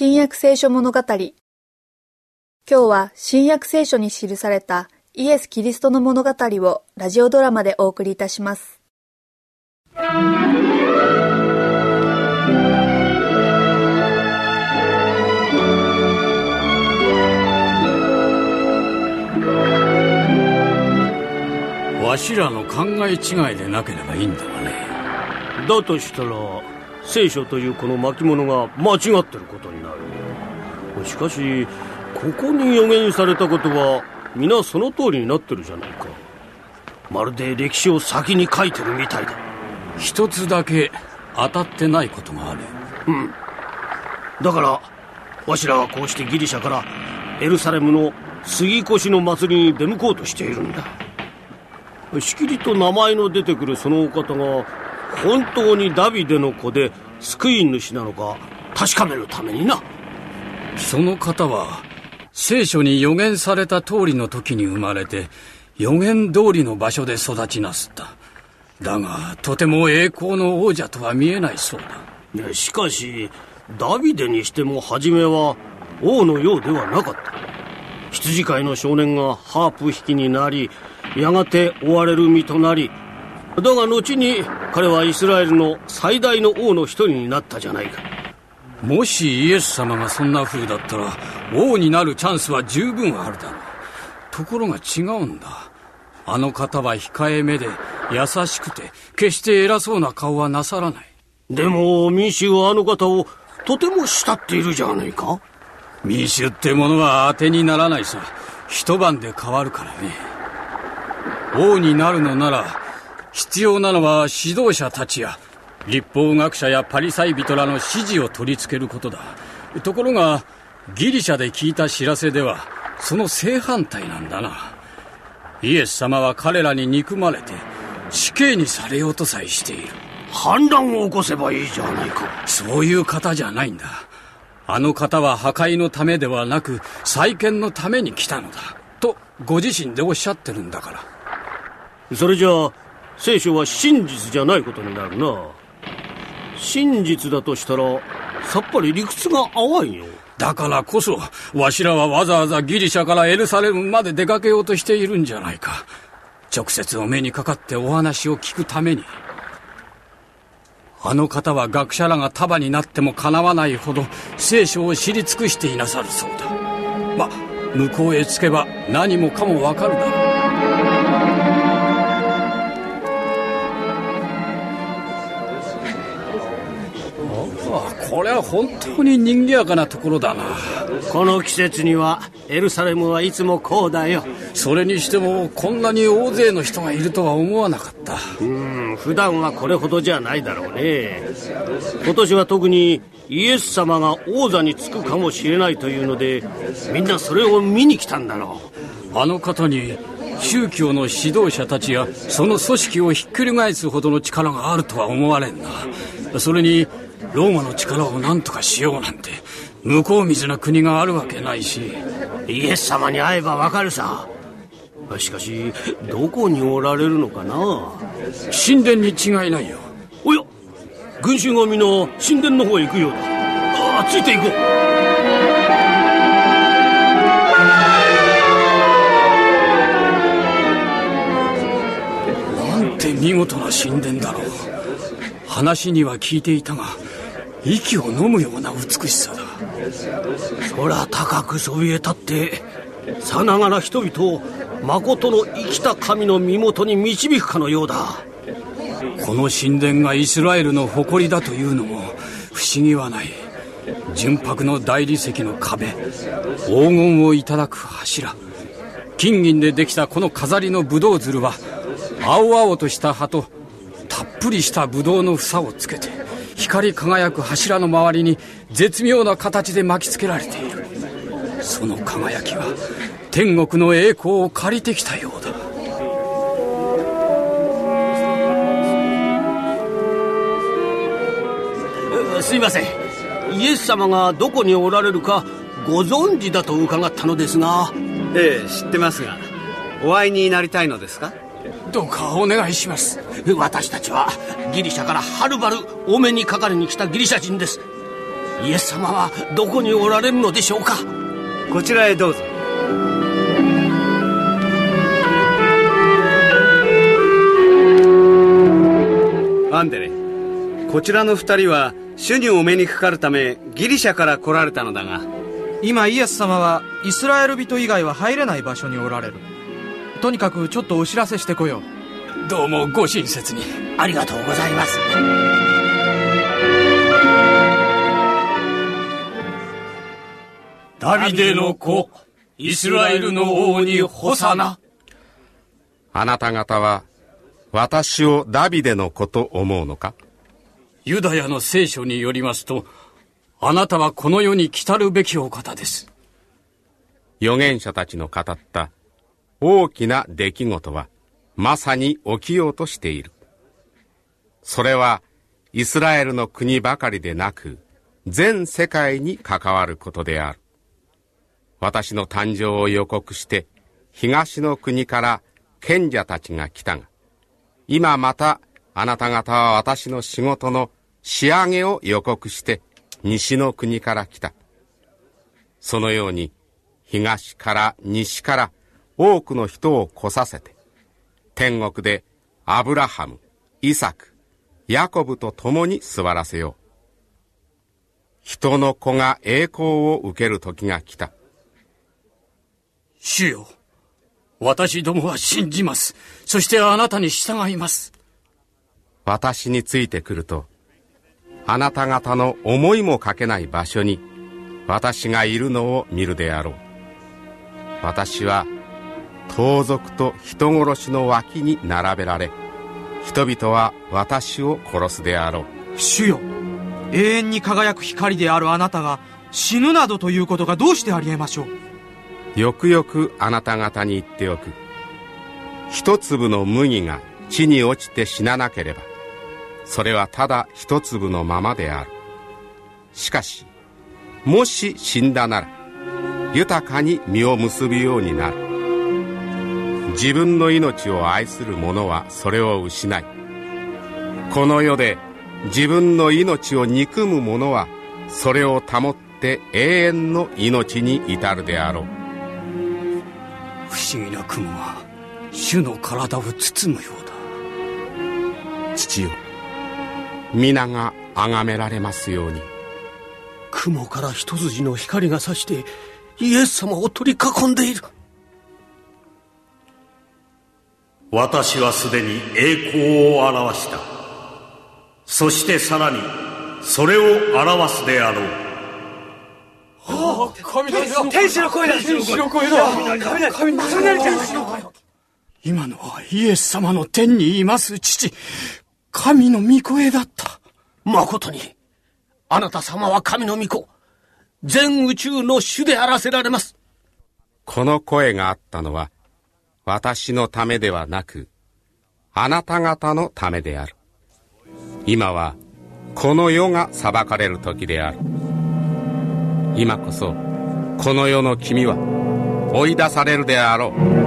新約聖書物語。今日は新約聖書に記されたイエス・キリストの物語をラジオドラマでお送りいたします。わしらの考え違いでなければいいんだがね。だとしたら聖書というこの巻物が間違ってることになるしかしここに予言されたことは皆その通りになってるじゃないか。まるで歴史を先に書いてるみたいだ。一つだけ当たってないことがある。うん。だからわしらはこうしてギリシャからエルサレムの杉越の祭りに出向こうとしているんだ。しきりと名前の出てくるそのお方が本当にダビデの子で救い主なのか確かめるためにな。その方は聖書に予言された通りの時に生まれて予言通りの場所で育ちなすった。だがとても栄光の王者とは見えないそうだ。しかしダビデにしても初めは王のようではなかった。羊飼いの少年がハープ弾きになりやがて追われる身となりだが後に彼はイスラエルの最大の王の一人になったじゃないか。もしイエス様がそんな風だったら王になるチャンスは十分あるだろう。ところが違うんだ。あの方は控えめで優しくて決して偉そうな顔はなさらない。でも民衆はあの方をとても慕っているじゃないか。民衆ってものは当てにならないさ。一晩で変わるからね。王になるのなら必要なのは指導者たちや立法学者やパリサイ人らの指示を取り付けることだ。ところがギリシャで聞いた知らせではその正反対なんだな。イエス様は彼らに憎まれて死刑にされようとさえしている。反乱を起こせばいいじゃないか。そういう方じゃないんだ。あの方は破壊のためではなく再建のために来たのだ。とご自身でおっしゃってるんだから。それじゃあ聖書は真実じゃないことになるな。真実だとしたらさっぱり理屈が合わんよ。だからこそわしらはわざわざギリシャからエルサレムまで出かけようとしているんじゃないか。直接お目にかかってお話を聞くために。あの方は学者らが束になってもかなわないほど聖書を知り尽くしていなさるそうだ。ま向こうへ着けば何もかもわかるだろう。は本当に賑やかなところだな。この季節にはエルサレムはいつもこうだよ。それにしてもこんなに大勢の人がいるとは思わなかった。うん普段はこれほどじゃないだろうね。今年は特にイエス様が王座につくかもしれないというのでみんなそれを見に来たんだろう。あの方に宗教の指導者たちやその組織をひっくり返すほどの力があるとは思われんな。それにローマの力を何とかしようなんて向こう水な国があるわけないし。イエス様に会えばわかるさ。しかしどこにおられるのかな？神殿に違いないよ。おや群衆がみんな神殿の方へ行くようだ。ああついていこう。なんて見事な神殿だろう。話には聞いていたが息を飲むような美しさだ。空高くそびえ立ってさながら人々を誠の生きた神の身元に導くかのようだ。この神殿がイスラエルの誇りだというのも不思議はない。純白の大理石の壁黄金をいただく柱。金銀でできたこの飾りのブドウ鶴は青々とした葉とたっぷりしたブドウの房をつけて光り輝く柱の周りに絶妙な形で巻きつけられている。その輝きは天国の栄光を借りてきたようだ。すいません。イエス様がどこにおられるかご存知だと伺ったのですが。ええ知ってますが。お会いになりたいのですか？どうかお願いします私たちはギリシャからはるばるお目にかかりに来たギリシャ人です。イエス様はどこにおられるのでしょうか？こちらへどうぞ。アンデレこちらの二人は主にお目にかかるためギリシャから来られたのだが。今イエス様はイスラエル人以外は入れない場所におられる。とにかくちょっとお知らせしてこようどうもご親切に。ありがとうございます。ダビデの子イスラエルの王にホサナあなた方は私をダビデの子と思うのか？ユダヤの聖書によりますと、あなたはこの世に来たるべきお方です。預言者たちの語った大きな出来事は、まさに起きようとしている。それは、イスラエルの国ばかりでなく、全世界に関わることである。私の誕生を予告して、東の国から賢者たちが来たが、今またあなた方は私の仕事の仕上げを予告して西の国から来た。そのように東から西から多くの人を来させて、天国でアブラハム、イサク、ヤコブと共に座らせよう。人の子が栄光を受ける時が来た。主よ、私どもは信じます。そしてあなたに従います。私についてくると、あなた方の思いもかけない場所に私がいるのを見るであろう私は盗賊と人殺しの脇に並べられ人々は私を殺すであろう。主よ永遠に輝く光であるあなたが死ぬなどということがどうしてありえましょう？よくよくあなた方に言っておく。一粒の麦が地に落ちて死ななければそれはただ一粒のままである。しかしもし死んだなら豊かに実を結ぶようになる自分の命を愛する者はそれを失いこの世で自分の命を憎む者はそれを保って永遠の命に至るであろう。不思議な雲が主の体を包むようだ。父よ皆が崇められますように。雲から一筋の光が差してイエス様を取り囲んでいる私はすでに栄光を表した。そしてさらにそれを表すであろう。ああ神だ天使の声だ。天使の声だ。雷雷今のはイエス様の天にいます父。神の御声だった。誠に、あなた様は神の御子、全宇宙の主であらせられます。この声があったのは、私のためではなく、あなた方のためである。今は、この世が裁かれる時である。今こそ、この世の君は、追い出されるであろう。